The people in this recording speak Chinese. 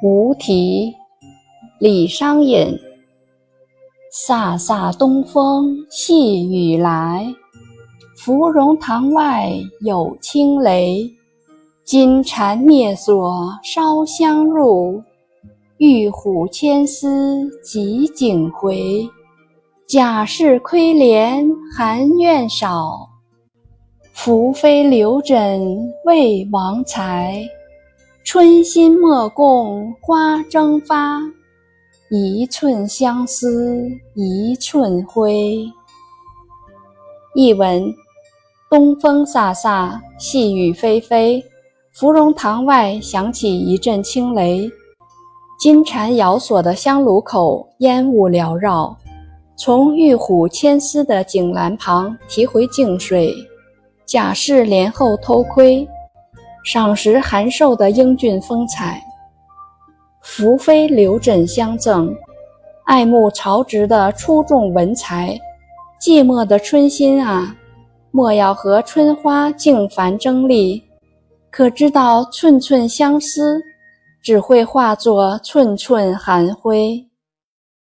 无题，李商隐。飒飒东风细雨来，芙蓉塘外有轻雷。金蝉灭锁烧香入，玉虎牵丝汲井回。贾氏窥帘含怨少，宓妃留枕为王才。春心莫共花争发，一寸相思一寸灰。译文：东风飒飒，细雨霏霏，芙蓉塘外响起一阵轻雷。金蝉咬锁的香炉口烟雾缭绕，从玉虎牵丝的井栏旁提回净水，贾氏帘后偷窥。赏识函授的英俊风采，宓妃留枕相赠，爱慕曹植的出众文才。寂寞的春心啊，莫要和春花竞繁争丽，可知道寸寸相思，只会化作寸寸寒灰。